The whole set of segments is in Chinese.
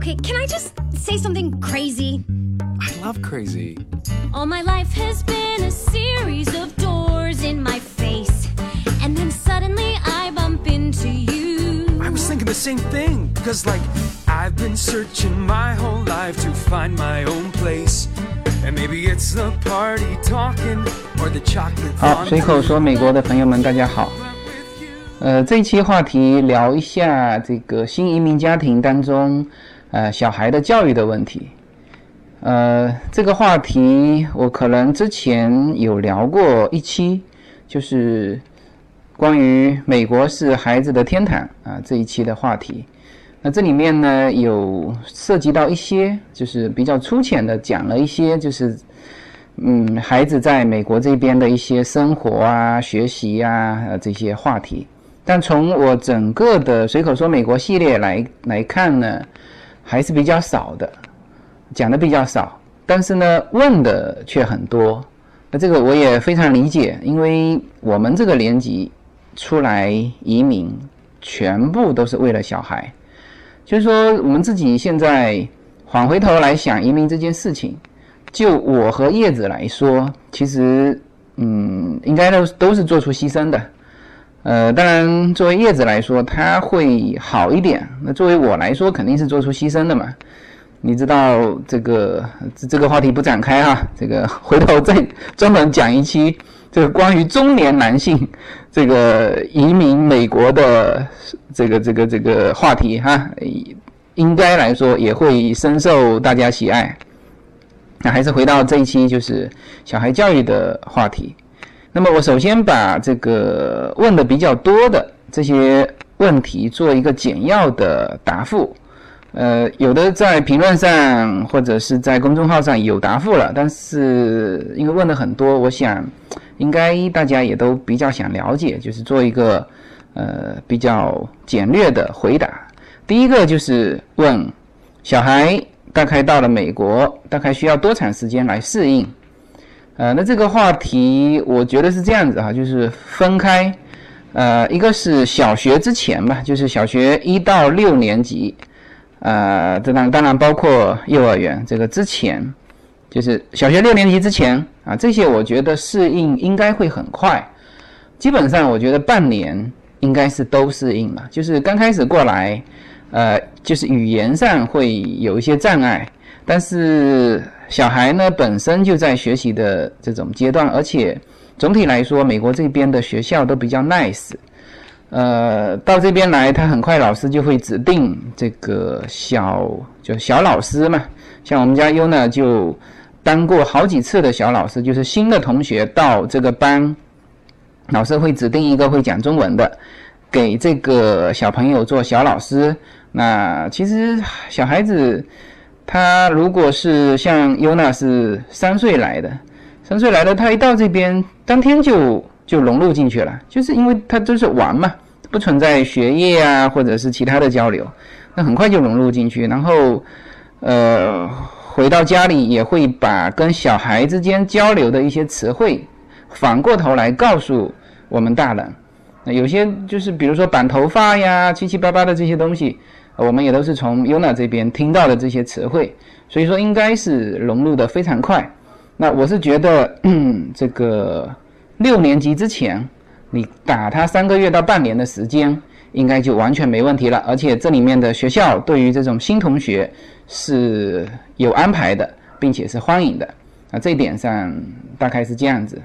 Okay, can I just say something crazy? I love crazy. All my life has been a series of doors in my face. And then suddenly I bump into you. I was thinking the same thing because, like, I've been searching my whole life to find my own place. And maybe it's the party talking or the chocolate. 好，随口说，美国的朋友们，大家好。呃，这一期话题聊一下这个新移民家庭当中， 呃，小孩的教育的问题。呃，这个话题我可能之前有聊过一期，就是关于美国是孩子的天堂啊这一期的话题。那这里面呢有涉及到一些，就是比较粗浅的讲了一些，就是嗯，孩子在美国这边的一些生活啊、学习呀呃这些话题。但从我整个的随口说美国系列来来看呢，还是比较少的，讲的比较少，但是呢问的却很多。那这个我也非常理解，因为我们这个年级出来移民，全部都是为了小孩。就是说，我们自己现在缓回头来想移民这件事情，就我和叶子来说，其实嗯，应该都都是做出牺牲的。呃，当然，作为叶子来说，他会好一点。那作为我来说，肯定是做出牺牲的嘛。你知道这个这个话题不展开哈，这个回头再专门讲一期这个关于中年男性 这个移民美国的这个这个这个话题哈，应该来说也会深受大家喜爱。那还是回到这一期，就是小孩教育的话题。那么我首先把这个问的比较多的这些问题做一个简要的答复，呃，有的在评论上或者是在公众号上有答复了，但是因为问的很多，我想应该大家也都比较想了解，就是做一个呃比较简略的回答。第一个就是问小孩大概到了美国，大概需要多长时间来适应？呃，那这个话题我觉得是这样子哈，就是分开，呃，一个是小学之前吧，就是小学一到六年级，呃，这当当然包括幼儿园这个之前，就是小学六年级之前啊，这些我觉得适应应该会很快，基本上我觉得半年应该是都适应了，就是刚开始过来，呃，就是语言上会有一些障碍，但是。小孩呢本身就在学习的这种阶段，而且总体来说，美国这边的学校都比较 nice。呃，到这边来，他很快老师就会指定这个小就小老师嘛。像我们家优呢，就当过好几次的小老师，就是新的同学到这个班，老师会指定一个会讲中文的，给这个小朋友做小老师。那其实小孩子。他如果是像尤娜是三岁来的，三岁来的，他一到这边，当天就就融入进去了，就是因为他都是玩嘛，不存在学业啊或者是其他的交流，那很快就融入进去，然后，呃，回到家里也会把跟小孩之间交流的一些词汇，反过头来告诉我们大人，那有些就是比如说绑头发呀，七七八八的这些东西。我们也都是从 Yuna 这边听到的这些词汇，所以说应该是融入的非常快。那我是觉得，这个六年级之前，你打他三个月到半年的时间，应该就完全没问题了。而且这里面的学校对于这种新同学是有安排的，并且是欢迎的。啊，这一点上大概是这样子。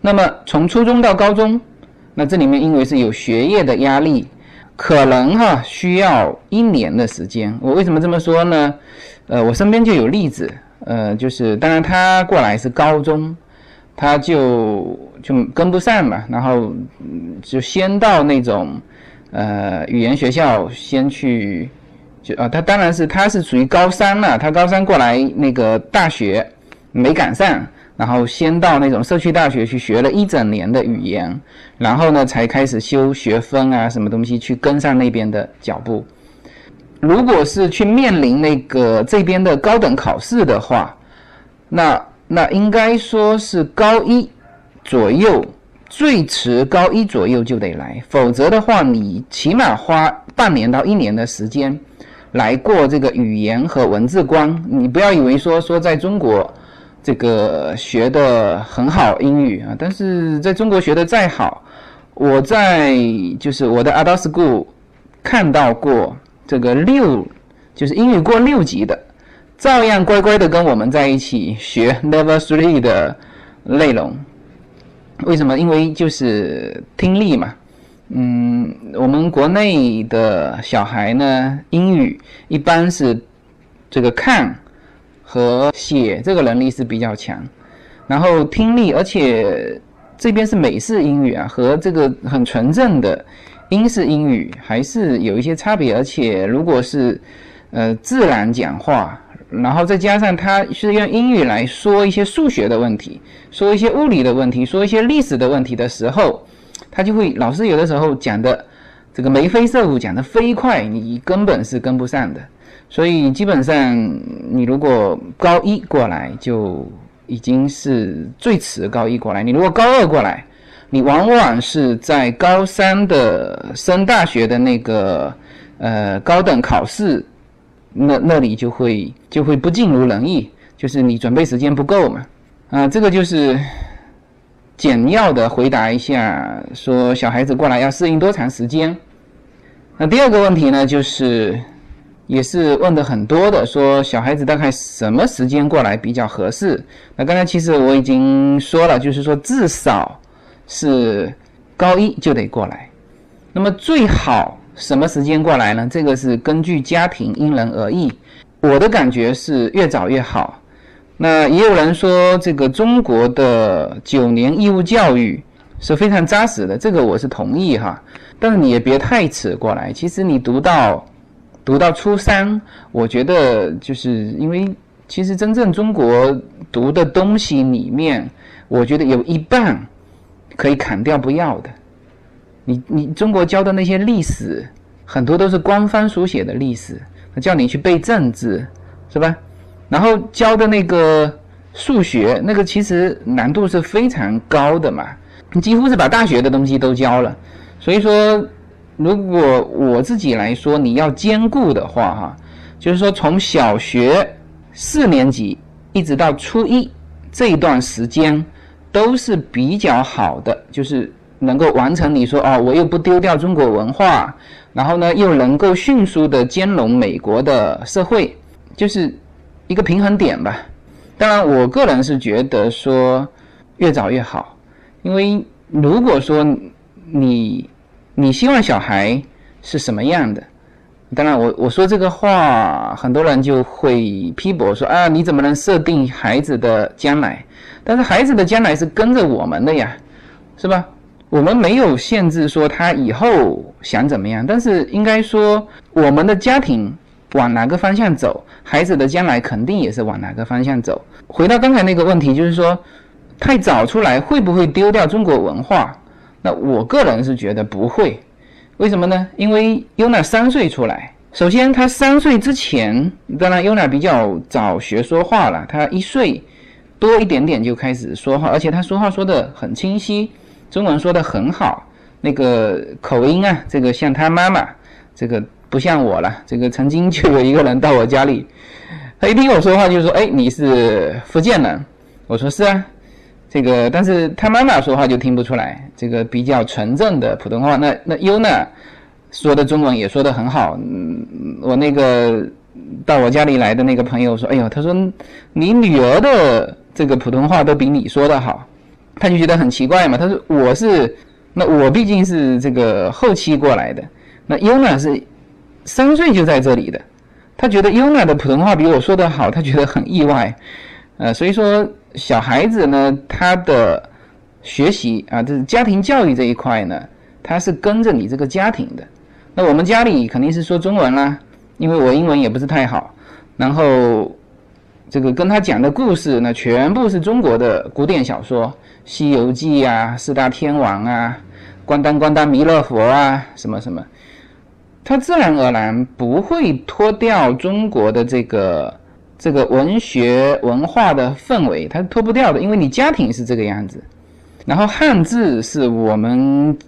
那么从初中到高中，那这里面因为是有学业的压力。可能哈需要一年的时间。我为什么这么说呢？呃，我身边就有例子，呃，就是当然他过来是高中，他就就跟不上嘛，然后就先到那种呃语言学校先去，就啊，他当然是他是属于高三了，他高三过来那个大学没赶上。然后先到那种社区大学去学了一整年的语言，然后呢才开始修学分啊，什么东西去跟上那边的脚步。如果是去面临那个这边的高等考试的话，那那应该说是高一左右，最迟高一左右就得来，否则的话你起码花半年到一年的时间来过这个语言和文字关。你不要以为说说在中国这个学的很好英语啊，但是在中国学的再好，我在就是我的 adult school 看到过这个六就是英语过六级的，照样乖乖的跟我们在一起学 level three 的内容。为什么？因为就是听力嘛。嗯，我们国内的小孩呢，英语一般是这个看和写这个能力是比较强，然后听力，而且这边是美式英语啊，和这个很纯正的英式英语还是有一些差别。而且如果是呃自然讲话，然后再加上他是用英语来说一些数学的问题，说一些物理的问题，说一些历史的问题的时候。他就会老师有的时候讲的这个眉飞色舞，讲的飞快，你根本是跟不上的。所以基本上你如果高一过来就已经是最迟高一过来。你如果高二过来，你往往是在高三的升大学的那个呃高等考试那那里就会就会不尽如人意，就是你准备时间不够嘛。啊，这个就是。简要的回答一下，说小孩子过来要适应多长时间？那第二个问题呢，就是也是问的很多的，说小孩子大概什么时间过来比较合适？那刚才其实我已经说了，就是说至少是高一就得过来。那么最好什么时间过来呢？这个是根据家庭因人而异。我的感觉是越早越好。那也有人说，这个中国的九年义务教育是非常扎实的，这个我是同意哈。但是你也别太迟过来。其实你读到读到初三，我觉得就是因为其实真正中国读的东西里面，我觉得有一半可以砍掉不要的。你你中国教的那些历史，很多都是官方书写的历史，叫你去背政治，是吧？然后教的那个数学，那个其实难度是非常高的嘛，几乎是把大学的东西都教了。所以说，如果我自己来说，你要兼顾的话，哈，就是说从小学四年级一直到初一这一段时间都是比较好的，就是能够完成你说哦，我又不丢掉中国文化，然后呢又能够迅速的兼容美国的社会，就是。一个平衡点吧，当然，我个人是觉得说越早越好，因为如果说你你希望小孩是什么样的，当然我我说这个话，很多人就会批驳说啊，你怎么能设定孩子的将来？但是孩子的将来是跟着我们的呀，是吧？我们没有限制说他以后想怎么样，但是应该说我们的家庭。往哪个方向走，孩子的将来肯定也是往哪个方向走。回到刚才那个问题，就是说，太早出来会不会丢掉中国文化？那我个人是觉得不会。为什么呢？因为 Una 三岁出来，首先他三岁之前，当然 Una 比较早学说话了，他一岁多一点点就开始说话，而且他说话说的很清晰，中文说的很好，那个口音啊，这个像他妈妈，这个。不像我了，这个曾经就有一个人到我家里，他一听我说话就说：“哎，你是福建人？”我说：“是啊。”这个，但是他妈妈说话就听不出来，这个比较纯正的普通话。那那优娜说的中文也说的很好。嗯，我那个到我家里来的那个朋友说：“哎呦，他说你女儿的这个普通话都比你说的好。”他就觉得很奇怪嘛。他说：“我是那我毕竟是这个后期过来的，那优娜是。”三岁就在这里的，他觉得优娜的普通话比我说的好，他觉得很意外，呃，所以说小孩子呢，他的学习啊，就是家庭教育这一块呢，他是跟着你这个家庭的。那我们家里肯定是说中文啦，因为我英文也不是太好，然后这个跟他讲的故事呢，全部是中国的古典小说，《西游记》啊，《四大天王》啊，《关丹关丹弥勒佛》啊，什么什么。他自然而然不会脱掉中国的这个这个文学文化的氛围，他脱不掉的，因为你家庭是这个样子。然后汉字是我们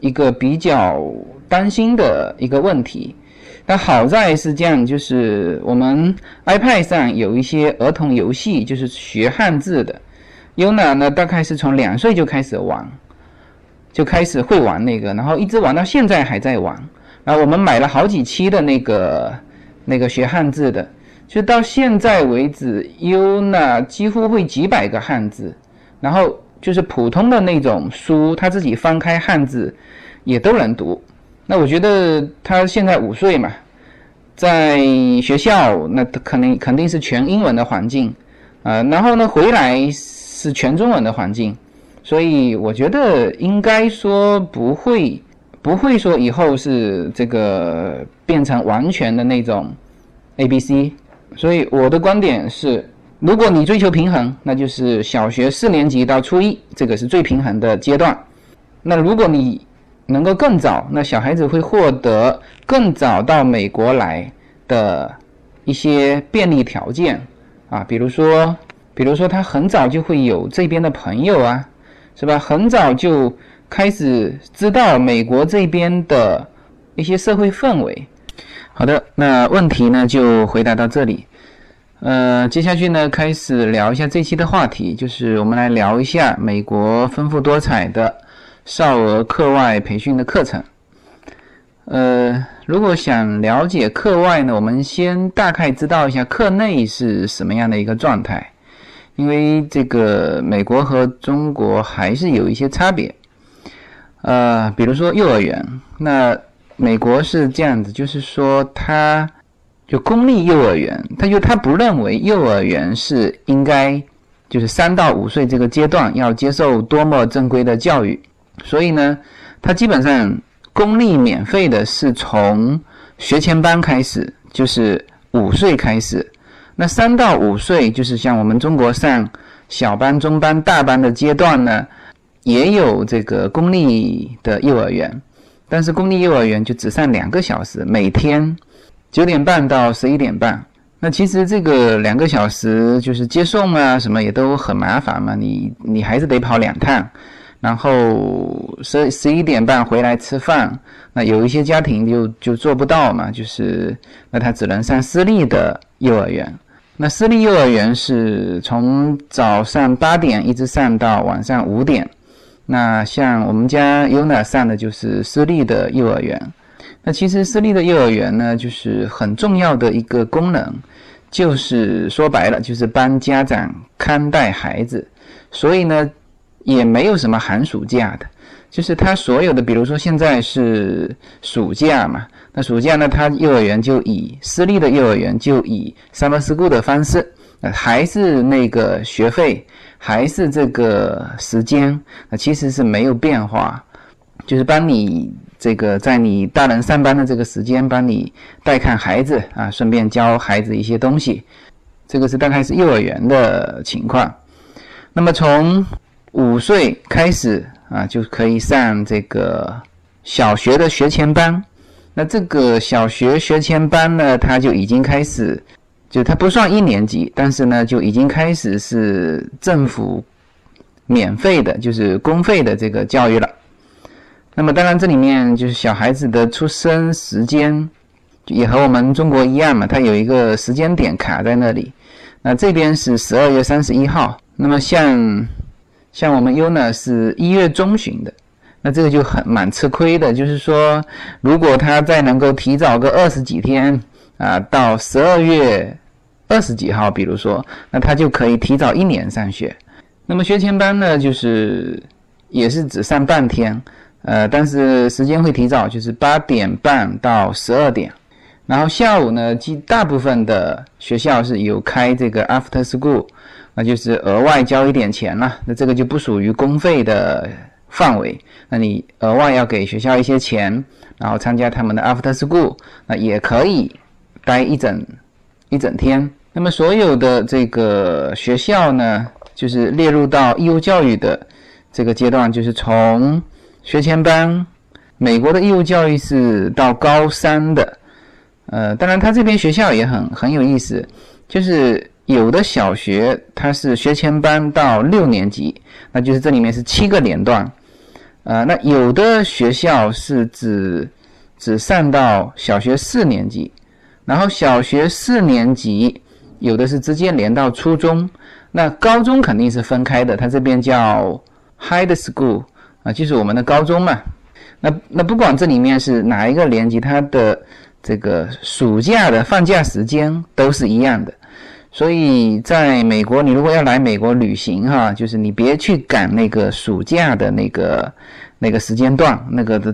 一个比较担心的一个问题，但好在是这样，就是我们 iPad 上有一些儿童游戏，就是学汉字的。Yuna 呢，大概是从两岁就开始玩，就开始会玩那个，然后一直玩到现在还在玩。然后我们买了好几期的那个那个学汉字的，就到现在为止优娜几乎会几百个汉字。然后就是普通的那种书，他自己翻开汉字也都能读。那我觉得他现在五岁嘛，在学校那肯定肯定是全英文的环境啊，然后呢回来是全中文的环境，所以我觉得应该说不会不会说以后是这个变成完全的那种 A B C，所以我的观点是，如果你追求平衡，那就是小学四年级到初一这个是最平衡的阶段。那如果你能够更早，那小孩子会获得更早到美国来的一些便利条件啊，比如说，比如说他很早就会有这边的朋友啊，是吧？很早就开始知道美国这边的一些社会氛围。好的，那问题呢就回答到这里。呃，接下去呢开始聊一下这期的话题，就是我们来聊一下美国丰富多彩的。少儿课外培训的课程，呃，如果想了解课外呢，我们先大概知道一下课内是什么样的一个状态，因为这个美国和中国还是有一些差别。呃，比如说幼儿园，那美国是这样子，就是说他就公立幼儿园，他就他不认为幼儿园是应该就是三到五岁这个阶段要接受多么正规的教育。所以呢，他基本上公立免费的是从学前班开始，就是五岁开始。那三到五岁就是像我们中国上小班、中班、大班的阶段呢，也有这个公立的幼儿园，但是公立幼儿园就只上两个小时，每天九点半到十一点半。那其实这个两个小时就是接送啊什么也都很麻烦嘛，你你还是得跑两趟。然后十十一点半回来吃饭，那有一些家庭就就做不到嘛，就是那他只能上私立的幼儿园。那私立幼儿园是从早上八点一直上到晚上五点。那像我们家 UNA 上的就是私立的幼儿园。那其实私立的幼儿园呢，就是很重要的一个功能，就是说白了就是帮家长看待孩子。所以呢。也没有什么寒暑假的，就是他所有的，比如说现在是暑假嘛，那暑假呢，他幼儿园就以私立的幼儿园就以 summer school 的方式，还是那个学费，还是这个时间，那其实是没有变化，就是帮你这个在你大人上班的这个时间，帮你带看孩子啊，顺便教孩子一些东西，这个是大概是幼儿园的情况，那么从。五岁开始啊，就可以上这个小学的学前班。那这个小学学前班呢，它就已经开始，就它不算一年级，但是呢，就已经开始是政府免费的，就是公费的这个教育了。那么当然，这里面就是小孩子的出生时间也和我们中国一样嘛，它有一个时间点卡在那里。那这边是十二月三十一号。那么像。像我们 U 呢是一月中旬的，那这个就很蛮吃亏的。就是说，如果他再能够提早个二十几天啊，到十二月二十几号，比如说，那他就可以提早一年上学。那么学前班呢，就是也是只上半天，呃，但是时间会提早，就是八点半到十二点。然后下午呢，即大部分的学校是有开这个 After School。那就是额外交一点钱了，那这个就不属于公费的范围。那你额外要给学校一些钱，然后参加他们的 After School，那也可以待一整一整天。那么所有的这个学校呢，就是列入到义务教育的这个阶段，就是从学前班。美国的义务教育是到高三的，呃，当然他这边学校也很很有意思，就是。有的小学它是学前班到六年级，那就是这里面是七个年段，呃，那有的学校是只只上到小学四年级，然后小学四年级有的是直接连到初中，那高中肯定是分开的，它这边叫 high school 啊，就是我们的高中嘛。那那不管这里面是哪一个年级，它的这个暑假的放假时间都是一样的。所以在美国，你如果要来美国旅行哈，就是你别去赶那个暑假的那个那个时间段，那个的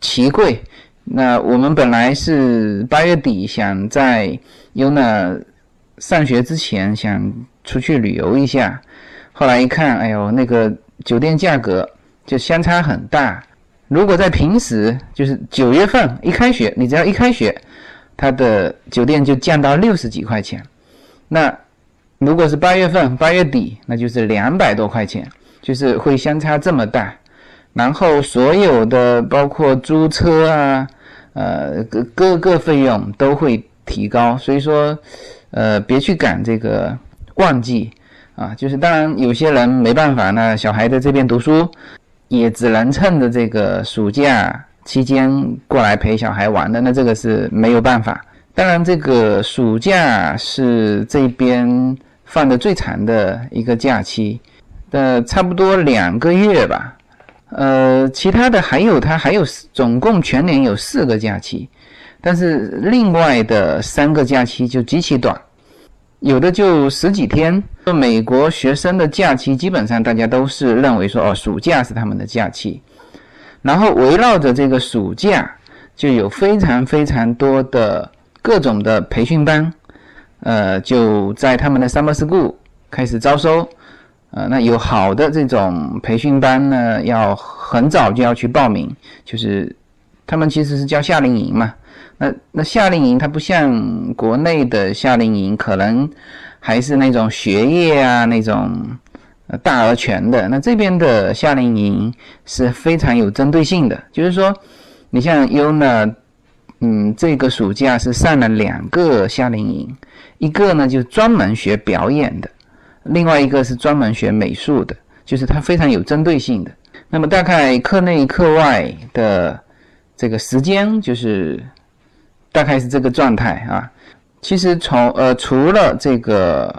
奇贵。那我们本来是八月底想在 UNA 上学之前想出去旅游一下，后来一看，哎呦，那个酒店价格就相差很大。如果在平时，就是九月份一开学，你只要一开学，它的酒店就降到六十几块钱。那如果是八月份八月底，那就是两百多块钱，就是会相差这么大。然后所有的包括租车啊，呃各各个费用都会提高。所以说，呃别去赶这个旺季啊。就是当然有些人没办法，那小孩在这边读书，也只能趁着这个暑假期间过来陪小孩玩的。那这个是没有办法。当然，这个暑假是这边放的最长的一个假期，的差不多两个月吧。呃，其他的还有，它还有总共全年有四个假期，但是另外的三个假期就极其短，有的就十几天。美国学生的假期基本上大家都是认为说，哦，暑假是他们的假期，然后围绕着这个暑假就有非常非常多的。各种的培训班，呃，就在他们的 summer school 开始招收，呃，那有好的这种培训班呢，要很早就要去报名，就是他们其实是叫夏令营嘛。那那夏令营它不像国内的夏令营，可能还是那种学业啊那种大而全的。那这边的夏令营是非常有针对性的，就是说，你像 U 呢。嗯，这个暑假是上了两个夏令营，一个呢就专门学表演的，另外一个是专门学美术的，就是它非常有针对性的。那么大概课内课外的这个时间就是大概是这个状态啊。其实从呃除了这个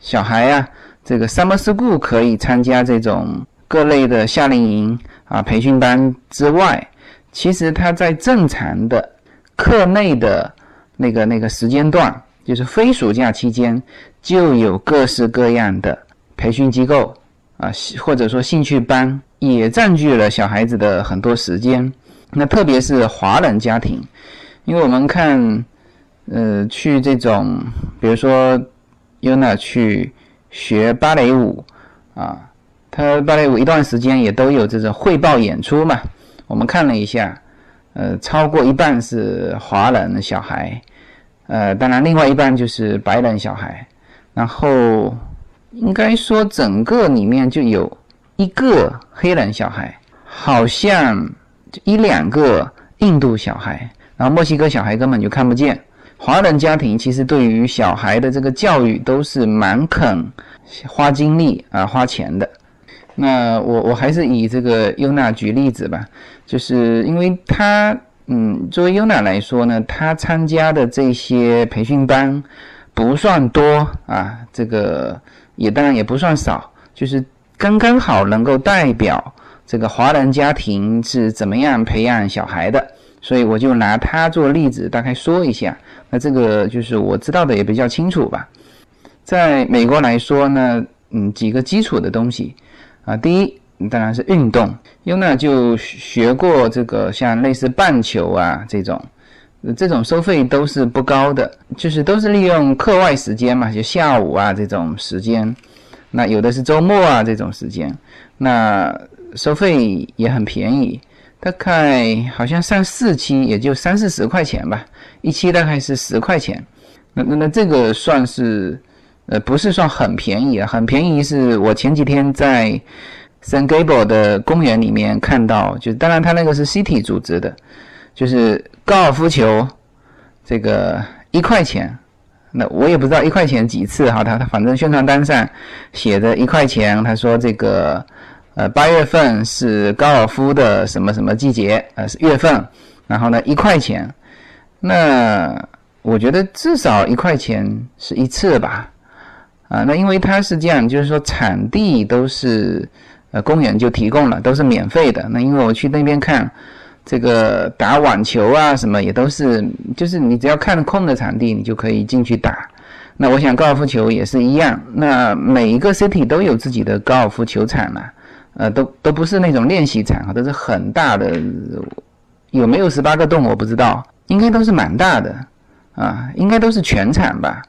小孩啊，这个 summer school 可以参加这种各类的夏令营啊培训班之外，其实他在正常的。课内的那个那个时间段，就是非暑假期间，就有各式各样的培训机构啊，或者说兴趣班，也占据了小孩子的很多时间。那特别是华人家庭，因为我们看，呃，去这种，比如说 Yuna 去学芭蕾舞啊，他芭蕾舞一段时间也都有这种汇报演出嘛，我们看了一下。呃，超过一半是华人小孩，呃，当然另外一半就是白人小孩，然后应该说整个里面就有一个黑人小孩，好像一两个印度小孩，然后墨西哥小孩根本就看不见。华人家庭其实对于小孩的这个教育都是蛮肯花精力啊花钱的。那我我还是以这个优娜举例子吧，就是因为他，嗯，作为优娜来说呢，他参加的这些培训班不算多啊，这个也当然也不算少，就是刚刚好能够代表这个华人家庭是怎么样培养小孩的，所以我就拿它做例子，大概说一下。那这个就是我知道的也比较清楚吧。在美国来说呢，嗯，几个基础的东西。啊，第一当然是运动，优娜就学过这个像类似棒球啊这种，这种收费都是不高的，就是都是利用课外时间嘛，就下午啊这种时间，那有的是周末啊这种时间，那收费也很便宜，大概好像上四期也就三四十块钱吧，一期大概是十块钱，那那那这个算是。呃，不是算很便宜啊，很便宜是我前几天在 San Gabriel 的公园里面看到，就当然他那个是 City 组织的，就是高尔夫球这个一块钱，那我也不知道一块钱几次哈，他他反正宣传单上写着一块钱，他说这个呃八月份是高尔夫的什么什么季节，呃是月份，然后呢一块钱，那我觉得至少一块钱是一次吧，啊，那因为它是这样，就是说场地都是呃公园就提供了，都是免费的。那因为我去那边看这个打网球啊什么也都是，就是你只要看空的场地，你就可以进去打。那我想高尔夫球也是一样，那每一个 city 都有自己的高尔夫球场了，呃，都都不是那种练习场啊，都是很大的，有没有十八个洞我不知道，应该都是蛮大的，啊，应该都是全场吧。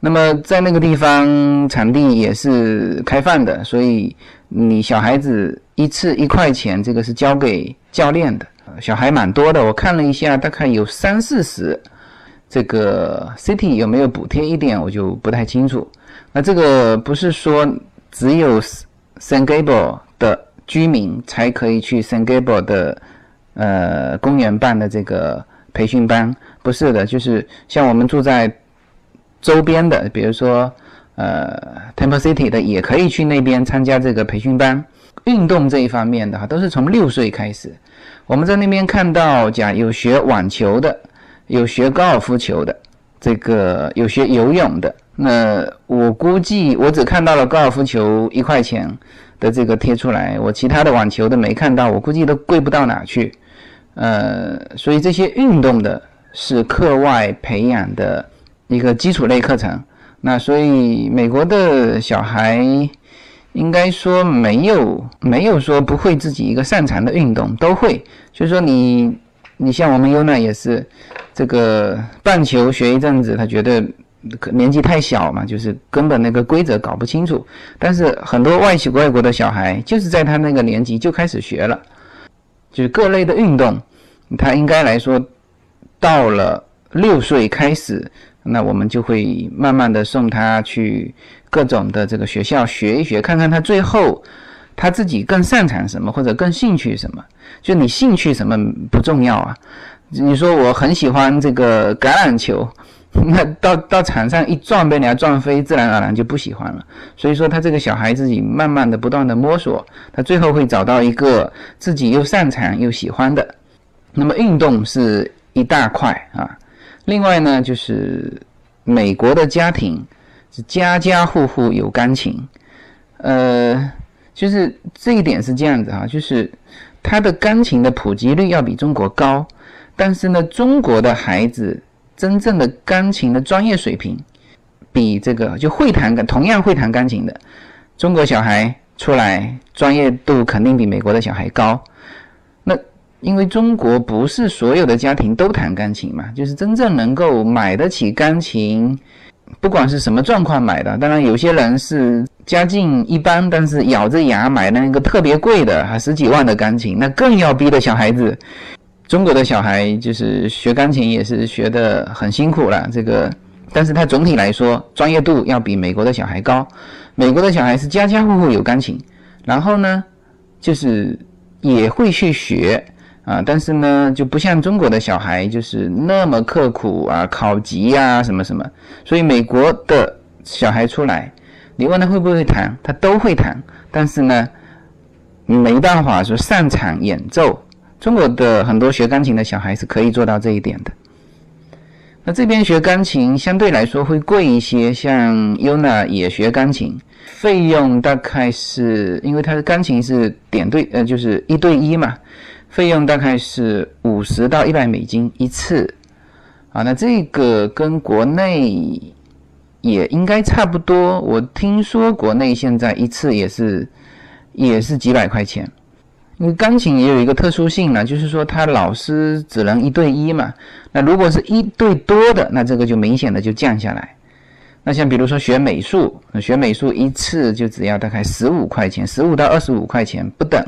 那么在那个地方场地也是开放的，所以你小孩子一次一块钱，这个是交给教练的，小孩蛮多的，我看了一下，大概有三四十。这个 city 有没有补贴一点，我就不太清楚。那这个不是说只有 San Gabriel 的居民才可以去 San Gabriel 的呃公园办的这个培训班，不是的，就是像我们住在周边的，比如说呃 Temple City 的，也可以去那边参加这个培训班。运动这一方面的哈，都是从六岁开始。我们在那边看到讲有学网球的。有学高尔夫球的，这个有学游泳的。那我估计我只看到了高尔夫球一块钱的这个贴出来，我其他的网球都没看到。我估计都贵不到哪去。呃，所以这些运动的是课外培养的一个基础类课程。那所以美国的小孩应该说没有没有说不会自己一个擅长的运动，都会。就是说你你像我们优娜也是。这个棒球学一阵子，他觉得年纪太小嘛，就是根本那个规则搞不清楚。但是很多外企外国的小孩，就是在他那个年纪就开始学了，就是各类的运动，他应该来说到了六岁开始，那我们就会慢慢的送他去各种的这个学校学一学，看看他最后他自己更擅长什么或者更兴趣什么。就你兴趣什么不重要啊。你说我很喜欢这个橄榄球，那到到场上一撞被人家撞飞，自然而然就不喜欢了。所以说他这个小孩自己慢慢的不断的摸索，他最后会找到一个自己又擅长又喜欢的。那么运动是一大块啊，另外呢就是美国的家庭是家家户户有钢琴，呃，就是这一点是这样子啊，就是他的钢琴的普及率要比中国高。但是呢，中国的孩子真正的钢琴的专业水平，比这个就会弹同样会弹钢琴的中国小孩出来，专业度肯定比美国的小孩高。那因为中国不是所有的家庭都弹钢琴嘛，就是真正能够买得起钢琴，不管是什么状况买的，当然有些人是家境一般，但是咬着牙买那个特别贵的，还十几万的钢琴，那更要逼的小孩子。中国的小孩就是学钢琴也是学的很辛苦了，这个，但是他总体来说专业度要比美国的小孩高。美国的小孩是家家户户有钢琴，然后呢，就是也会去学啊，但是呢就不像中国的小孩就是那么刻苦啊，考级呀什么什么。所以美国的小孩出来，你问他会不会弹，他都会弹，但是呢，没办法说擅长演奏。中国的很多学钢琴的小孩是可以做到这一点的。那这边学钢琴相对来说会贵一些，像 Yuna 也学钢琴，费用大概是因为他的钢琴是点对，呃，就是一对一嘛，费用大概是五十到一百美金一次。啊，那这个跟国内也应该差不多。我听说国内现在一次也是也是几百块钱。因为钢琴也有一个特殊性呢，就是说他老师只能一对一嘛。那如果是一对多的，那这个就明显的就降下来。那像比如说学美术，学美术一次就只要大概十五块钱，十五到二十五块钱不等。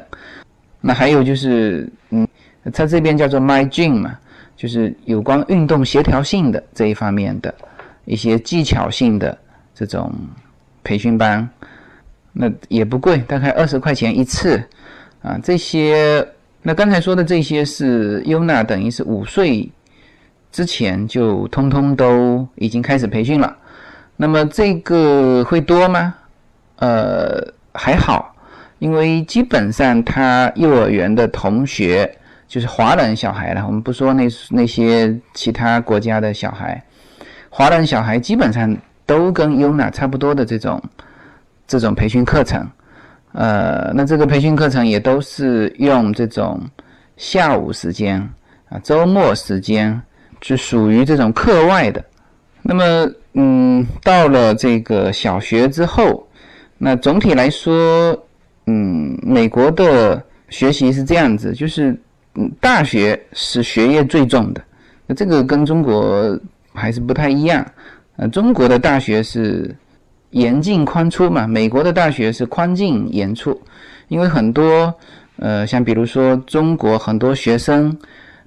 那还有就是，嗯，他这边叫做 My Gym 嘛，就是有关运动协调性的这一方面的一些技巧性的这种培训班，那也不贵，大概二十块钱一次。啊，这些那刚才说的这些是优娜，等于是五岁之前就通通都已经开始培训了。那么这个会多吗？呃，还好，因为基本上他幼儿园的同学就是华人小孩了。我们不说那那些其他国家的小孩，华人小孩基本上都跟优娜差不多的这种这种培训课程。呃，那这个培训课程也都是用这种下午时间啊、周末时间，是属于这种课外的。那么，嗯，到了这个小学之后，那总体来说，嗯，美国的学习是这样子，就是嗯，大学是学业最重的。那这个跟中国还是不太一样。呃，中国的大学是。严进宽出嘛，美国的大学是宽进严出，因为很多呃，像比如说中国很多学生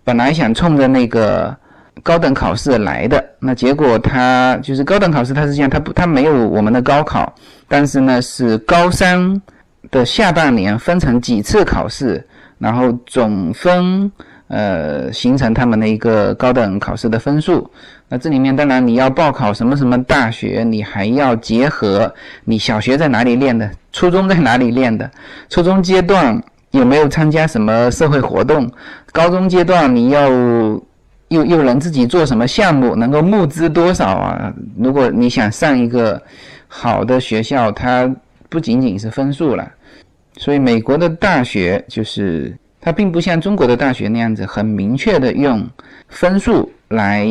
本来想冲着那个高等考试来的，那结果他就是高等考试，他是这样，他不他没有我们的高考，但是呢是高三的下半年分成几次考试，然后总分。呃，形成他们的一个高等考试的分数。那这里面当然你要报考什么什么大学，你还要结合你小学在哪里练的，初中在哪里练的，初中阶段有没有参加什么社会活动，高中阶段你要又又能自己做什么项目，能够募资多少啊？如果你想上一个好的学校，它不仅仅是分数了。所以美国的大学就是。它并不像中国的大学那样子很明确的用分数来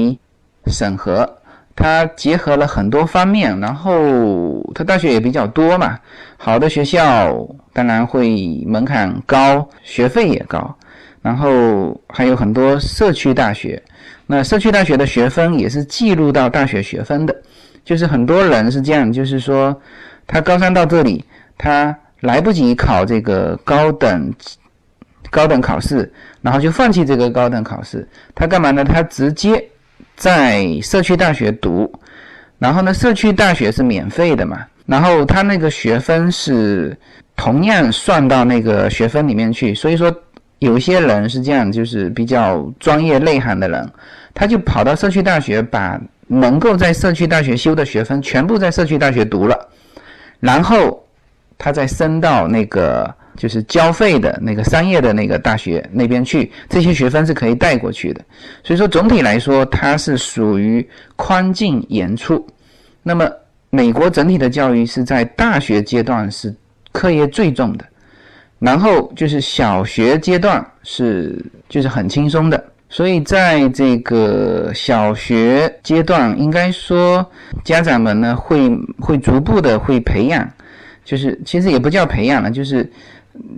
审核，它结合了很多方面，然后它大学也比较多嘛，好的学校当然会门槛高，学费也高，然后还有很多社区大学，那社区大学的学分也是记录到大学学分的，就是很多人是这样，就是说他高三到这里，他来不及考这个高等。高等考试，然后就放弃这个高等考试，他干嘛呢？他直接在社区大学读，然后呢，社区大学是免费的嘛，然后他那个学分是同样算到那个学分里面去，所以说有些人是这样，就是比较专业内涵的人，他就跑到社区大学，把能够在社区大学修的学分全部在社区大学读了，然后他再升到那个。就是交费的那个商业的那个大学那边去，这些学分是可以带过去的。所以说总体来说，它是属于宽进严出。那么美国整体的教育是在大学阶段是课业最重的，然后就是小学阶段是就是很轻松的。所以在这个小学阶段，应该说家长们呢会会逐步的会培养，就是其实也不叫培养了，就是。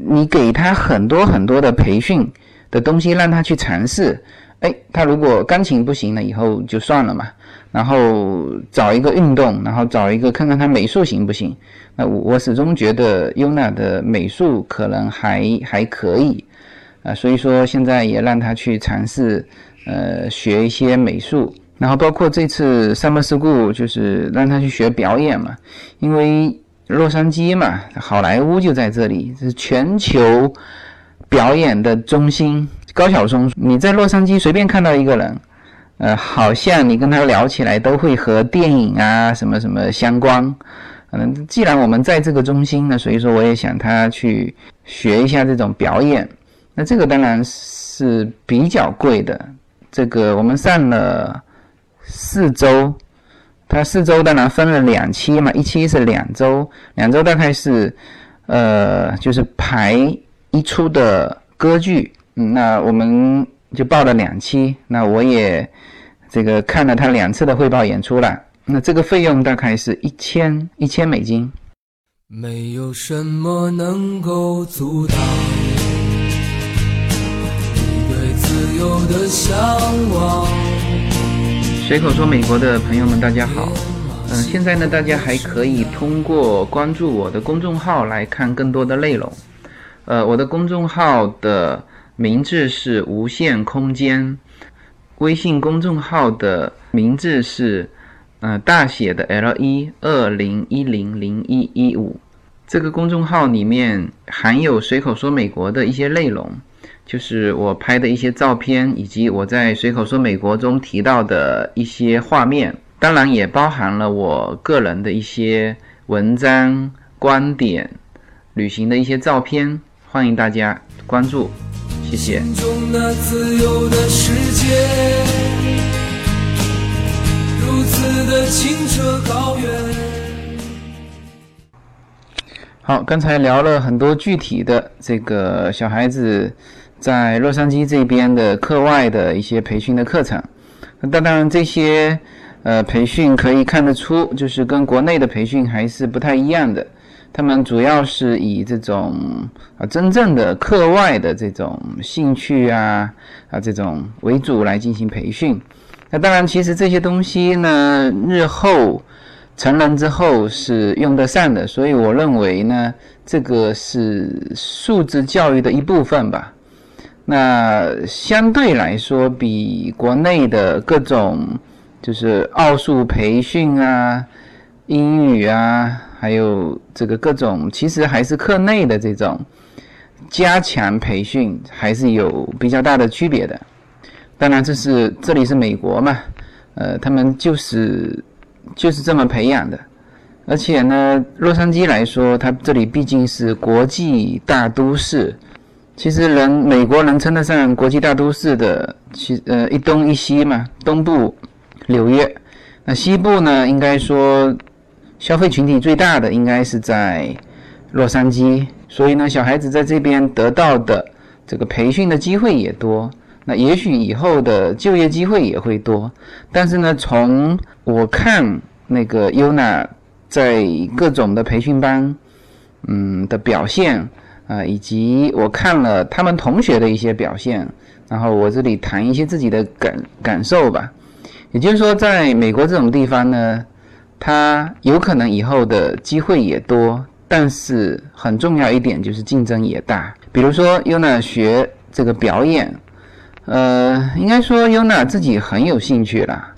你给他很多很多的培训的东西，让他去尝试。哎，他如果钢琴不行了，以后就算了嘛。然后找一个运动，然后找一个看看他美术行不行。那我我始终觉得优娜的美术可能还还可以啊，所以说现在也让他去尝试，呃，学一些美术。然后包括这次 Summer School 就是让他去学表演嘛，因为。洛杉矶嘛，好莱坞就在这里，是全球表演的中心。高晓松，你在洛杉矶随便看到一个人，呃，好像你跟他聊起来都会和电影啊什么什么相关。嗯，既然我们在这个中心呢，所以说我也想他去学一下这种表演。那这个当然是比较贵的，这个我们上了四周。它四周当然分了两期嘛，一期是两周，两周大概是，呃，就是排一出的歌剧，嗯，那我们就报了两期，那我也这个看了他两次的汇报演出了，那这个费用大概是一千一千美金。没有什么能够阻挡你对自由的向往。随口说，美国的朋友们，大家好。嗯，现在呢，大家还可以通过关注我的公众号来看更多的内容。呃，我的公众号的名字是无限空间，微信公众号的名字是呃大写的 L 一二零一零零一一五。这个公众号里面含有随口说美国的一些内容。就是我拍的一些照片，以及我在随口说美国中提到的一些画面，当然也包含了我个人的一些文章、观点、旅行的一些照片，欢迎大家关注。谢谢。心中那自由的世界，如此的清澈高远。好，刚才聊了很多具体的这个小孩子在洛杉矶这边的课外的一些培训的课程。那当然这些呃培训可以看得出，就是跟国内的培训还是不太一样的。他们主要是以这种啊真正的课外的这种兴趣啊啊这种为主来进行培训。那当然，其实这些东西呢，日后成人之后是用得上的，所以我认为呢，这个是素质教育的一部分吧。那相对来说，比国内的各种就是奥数培训啊、英语啊，还有这个各种，其实还是课内的这种加强培训，还是有比较大的区别的。当然，这是这里是美国嘛，呃，他们就是就是这么培养的。而且呢，洛杉矶来说，它这里毕竟是国际大都市。其实人美国能称得上国际大都市的，其呃一东一西嘛，东部纽约，那西部呢，应该说消费群体最大的应该是在洛杉矶，所以呢，小孩子在这边得到的这个培训的机会也多，那也许以后的就业机会也会多，但是呢，从我看那个优娜在各种的培训班，嗯的表现。啊，以及我看了他们同学的一些表现，然后我这里谈一些自己的感感受吧。也就是说，在美国这种地方呢，他有可能以后的机会也多，但是很重要一点就是竞争也大。比如说，Yuna 学这个表演，呃，应该说 Yuna 自己很有兴趣啦。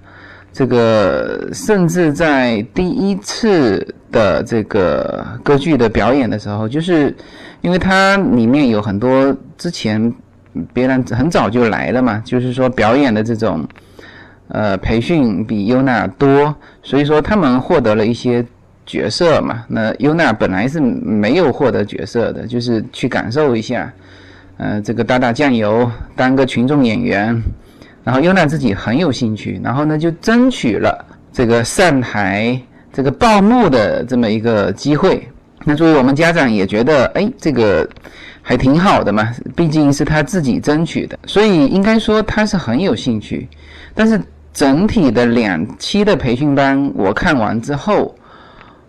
这个甚至在第一次的这个歌剧的表演的时候，就是因为它里面有很多之前别人很早就来了嘛，就是说表演的这种呃培训比优娜多，所以说他们获得了一些角色嘛。那优娜本来是没有获得角色的，就是去感受一下，呃，这个打打酱油，当个群众演员。然后优娜自己很有兴趣，然后呢就争取了这个上台这个报幕的这么一个机会。那作为我们家长也觉得，哎，这个还挺好的嘛，毕竟是他自己争取的，所以应该说他是很有兴趣。但是整体的两期的培训班我看完之后，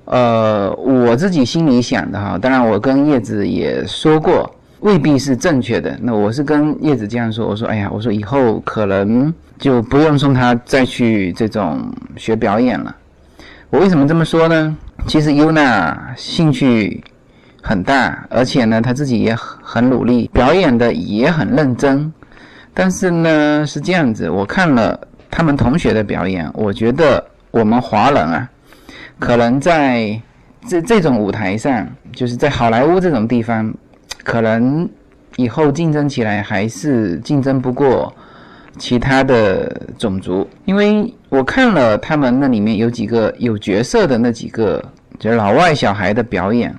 呃，我自己心里想的哈，当然我跟叶子也说过。未必是正确的。那我是跟叶子这样说，我说：“哎呀，我说以后可能就不用送他再去这种学表演了。”我为什么这么说呢？其实优娜兴趣很大，而且呢，他自己也很努力，表演的也很认真。但是呢，是这样子，我看了他们同学的表演，我觉得我们华人啊，可能在这这种舞台上，就是在好莱坞这种地方。可能以后竞争起来还是竞争不过其他的种族，因为我看了他们那里面有几个有角色的那几个就是老外小孩的表演，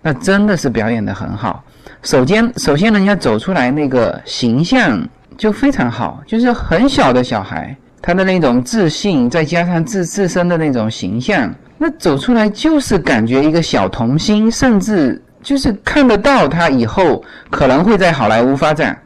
那真的是表演的很好。首先，首先人家走出来那个形象就非常好，就是很小的小孩，他的那种自信，再加上自自身的那种形象，那走出来就是感觉一个小童星，甚至。就是看得到他以后可能会在好莱坞发展，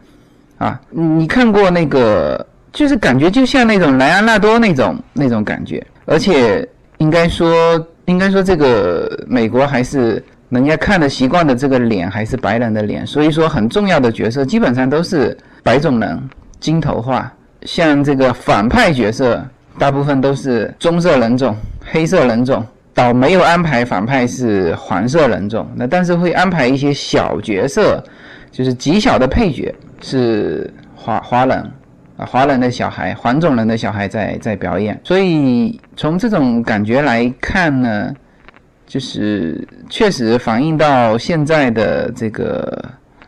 啊，你看过那个，就是感觉就像那种莱昂纳多那种那种感觉，而且应该说，应该说这个美国还是人家看的习惯的这个脸还是白人的脸，所以说很重要的角色基本上都是白种人，金头发，像这个反派角色大部分都是棕色人种、黑色人种。倒没有安排反派是黄色人种，那但是会安排一些小角色，就是极小的配角是华华人啊，华人的小孩，黄种人的小孩在在表演。所以从这种感觉来看呢，就是确实反映到现在的这个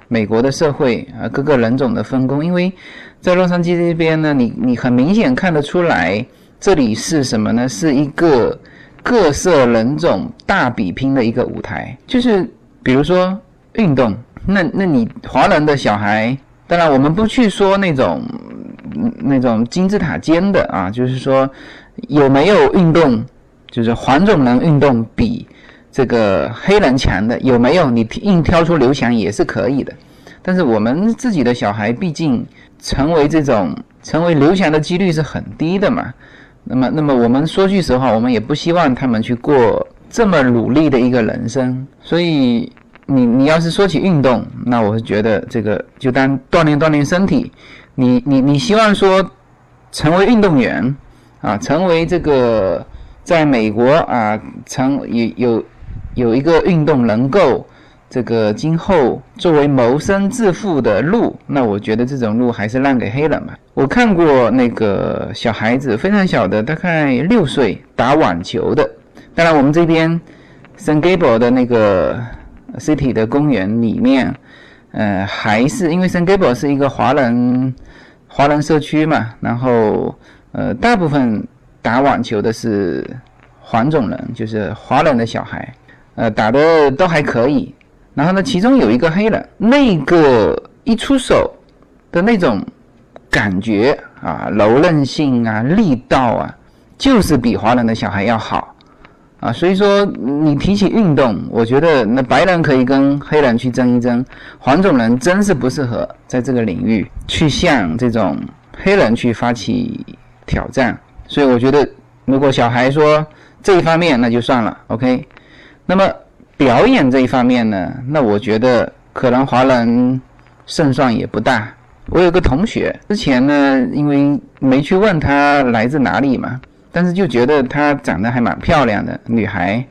美国的社会啊，各个人种的分工。因为在洛杉矶这边呢，你你很明显看得出来，这里是什么呢？是一个。各色人种大比拼的一个舞台，就是比如说运动，那那你华人的小孩当然，我们不去说那种那种金字塔尖的啊，就是说有没有运动，就是黄种人运动比这个黑人强的有没有？你硬挑出刘翔也是可以的。但是我们自己的小孩，毕竟成为这种成为刘翔的几率是很低的嘛。那么，那么我们说句实话，我们也不希望他们去过这么努力的一个人生。所以，你你要是说起运动，那我是觉得这个就当锻炼锻炼身体。你你你希望说成为运动员啊，成为这个在美国啊，成有有有一个运动能够。这个今后作为谋生致富的路，那我觉得这种路还是让给黑人吧。我看过那个小孩子非常小的，大概六岁打网球的。当然，我们这边 San Gabriel 的那个 City 的公园里面，呃，还是因为 San Gable 是一个华人华人社区嘛，然后呃，大部分打网球的是黄种人，就是华人的小孩，呃，打的都还可以。然后呢，其中有一个黑人，那个一出手的那种感觉啊，柔韧性啊，力道啊，就是比华人的小孩要好啊。所以说，你提起运动，我觉得那白人可以跟黑人去争一争，黄种人真是不适合在这个领域去向这种黑人去发起挑战。所以我觉得，如果小孩说这一方面，那就算了，OK。那么。表演这一方面呢，那我觉得可能华人胜算也不大。我有个同学之前呢，因为没去问他来自哪里嘛，但是就觉得她长得还蛮漂亮的女孩，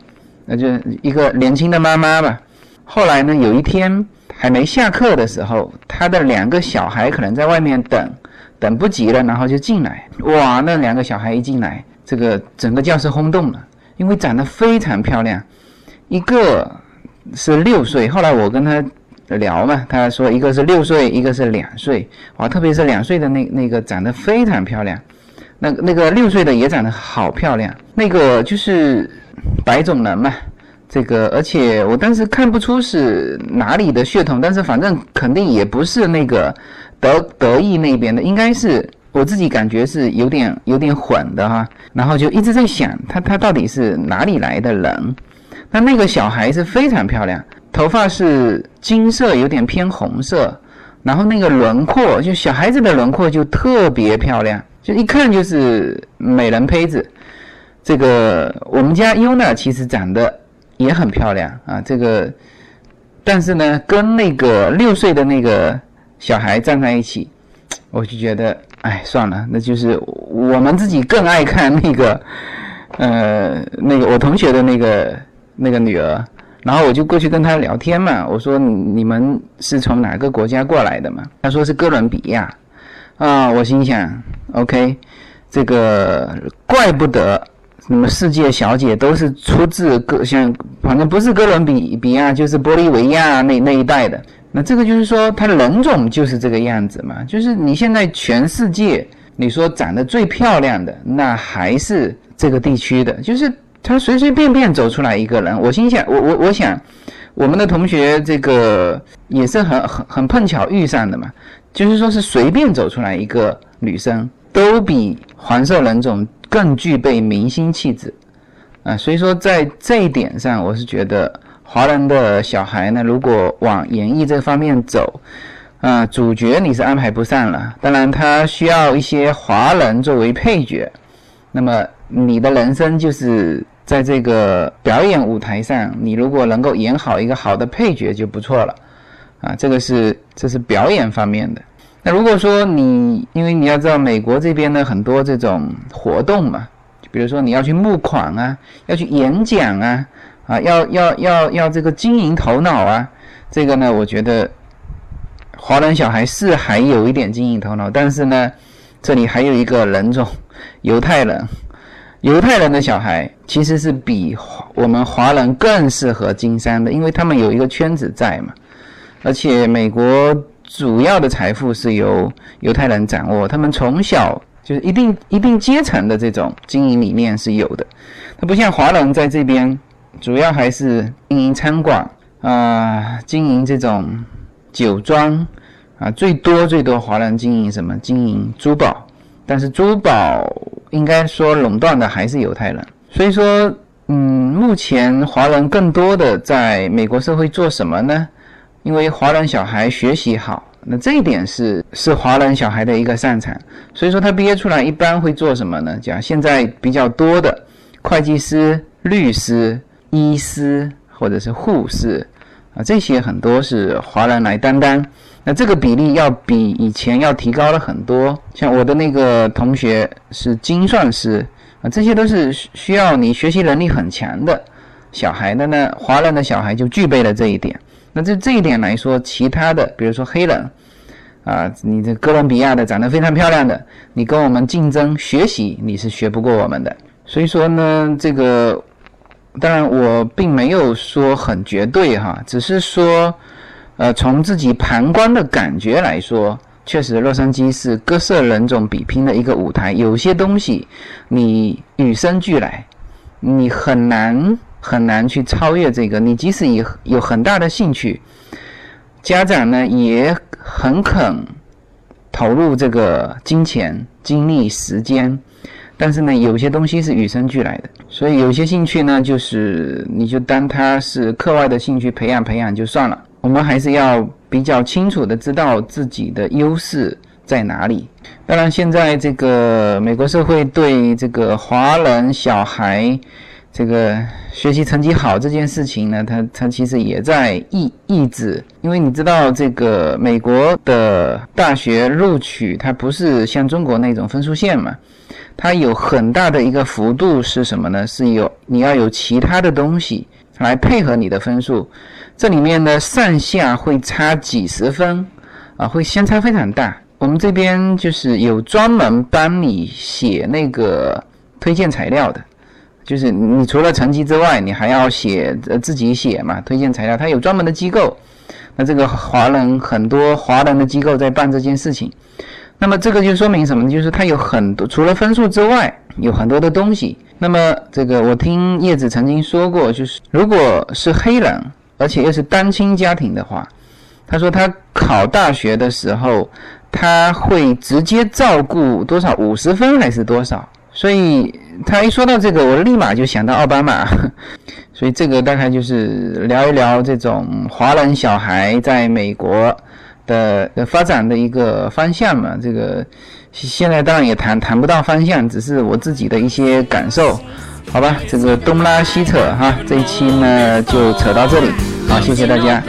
那就一个年轻的妈妈吧。后来呢，有一天还没下课的时候，她的两个小孩可能在外面等，等不及了，然后就进来。哇，那两个小孩一进来，这个整个教室轰动了，因为长得非常漂亮。一个是六岁，后来我跟他聊嘛，他说一个是六岁，一个是两岁，哇，特别是两岁的那那个长得非常漂亮，那那个六岁的也长得好漂亮，那个就是白种人嘛，这个而且我当时看不出是哪里的血统，但是反正肯定也不是那个德德意那边的，应该是我自己感觉是有点有点混的哈，然后就一直在想他他到底是哪里来的人。那那个小孩是非常漂亮，头发是金色，有点偏红色，然后那个轮廓，就小孩子的轮廓就特别漂亮，就一看就是美人胚子。这个我们家优娜其实长得也很漂亮啊，这个，但是呢，跟那个六岁的那个小孩站在一起，我就觉得，哎，算了，那就是我们自己更爱看那个，呃，那个我同学的那个。那个女儿，然后我就过去跟她聊天嘛。我说：“你们是从哪个国家过来的嘛？”她说是哥伦比亚。啊，我心想，OK，这个怪不得什么世界小姐都是出自哥，像反正不是哥伦比比亚就是玻利维亚那那一带的。那这个就是说，它人种就是这个样子嘛。就是你现在全世界，你说长得最漂亮的，那还是这个地区的，就是。他随随便便走出来一个人，我心想，我我我想，我们的同学这个也是很很很碰巧遇上的嘛，就是说是随便走出来一个女生，都比黄色人种更具备明星气质啊，所以说在这一点上，我是觉得华人的小孩呢，如果往演艺这方面走，啊，主角你是安排不上了，当然他需要一些华人作为配角，那么你的人生就是。在这个表演舞台上，你如果能够演好一个好的配角就不错了，啊，这个是这是表演方面的。那如果说你，因为你要知道美国这边的很多这种活动嘛，就比如说你要去募款啊，要去演讲啊，啊，要要要要这个经营头脑啊，这个呢，我觉得华人小孩是还有一点经营头脑，但是呢，这里还有一个人种，犹太人。犹太人的小孩其实是比我们华人更适合经商的，因为他们有一个圈子在嘛。而且美国主要的财富是由犹太人掌握，他们从小就是一定一定阶层的这种经营理念是有的。他不像华人在这边，主要还是经营餐馆啊，经营这种酒庄啊，最多最多华人经营什么？经营珠宝，但是珠宝应该说垄断的还是犹太人。所以说，嗯，目前华人更多的在美国社会做什么呢？因为华人小孩学习好，那这一点是是华人小孩的一个擅长。所以说他毕业出来一般会做什么呢？讲现在比较多的会计师、律师、医师或者是护士啊，这些很多是华人来担当。那这个比例要比以前要提高了很多。像我的那个同学是精算师啊，这些都是需要你学习能力很强的小孩的呢。华人的小孩就具备了这一点。那这这一点来说，其他的比如说黑人啊，你这哥伦比亚的长得非常漂亮的，你跟我们竞争学习，你是学不过我们的。所以说呢，这个当然我并没有说很绝对哈，只是说。呃，从自己旁观的感觉来说，确实洛杉矶是各色人种比拼的一个舞台。有些东西你与生俱来，你很难很难去超越这个。你即使有有很大的兴趣，家长呢也很肯投入这个金钱、精力、时间，但是呢，有些东西是与生俱来的。所以有些兴趣呢，就是你就当它是课外的兴趣，培养培养就算了。我们还是要比较清楚的知道自己的优势在哪里。当然，现在这个美国社会对这个华人小孩这个学习成绩好这件事情呢，他他其实也在抑抑制，因为你知道这个美国的大学录取，它不是像中国那种分数线嘛，它有很大的一个幅度是什么呢？是有你要有其他的东西来配合你的分数。这里面呢，上下会差几十分，啊，会相差非常大。我们这边就是有专门帮你写那个推荐材料的，就是你除了成绩之外，你还要写呃自己写嘛，推荐材料。它有专门的机构，那这个华人很多华人的机构在办这件事情。那么这个就说明什么呢？就是它有很多除了分数之外，有很多的东西。那么这个我听叶子曾经说过，就是如果是黑人。而且又是单亲家庭的话，他说他考大学的时候，他会直接照顾多少五十分还是多少？所以他一说到这个，我立马就想到奥巴马。所以这个大概就是聊一聊这种华人小孩在美国的发展的一个方向嘛。这个现在当然也谈谈不到方向，只是我自己的一些感受。好吧，这个东拉西扯哈，这一期呢就扯到这里，好，谢谢大家。